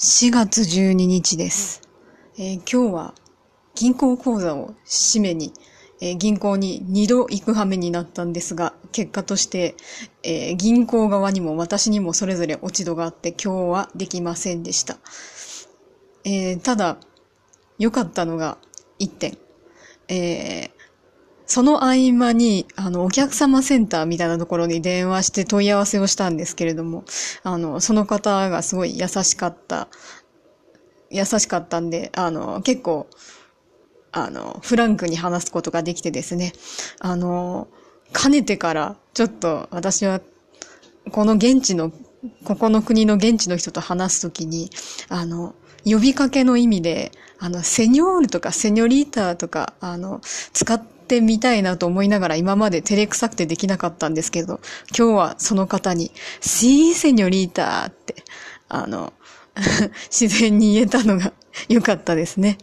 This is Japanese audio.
4月12日です。えー今日は銀行口座を締めに、えー銀行に2度行く羽目になったんですが、結果として、えー銀行側にも私にもそれぞれ落ち度があって今日はできませんでした。えただ、良かったのが1点。えその合間に、あの、お客様センターみたいなところに電話して問い合わせをしたんですけれども、あの、その方がすごい優しかった、優しかったんで、あの、結構、あの、フランクに話すことができてですね、あの、かねてから、ちょっと私は、この現地の、ここの国の現地の人と話すときに、あの、呼びかけの意味で、あの、セニョールとかセニョリータとか、あの、使ってみたいなと思いながら今まで照れくさくてできなかったんですけど、今日はその方に、シーセニョリータって、あの、自然に言えたのが良かったですね。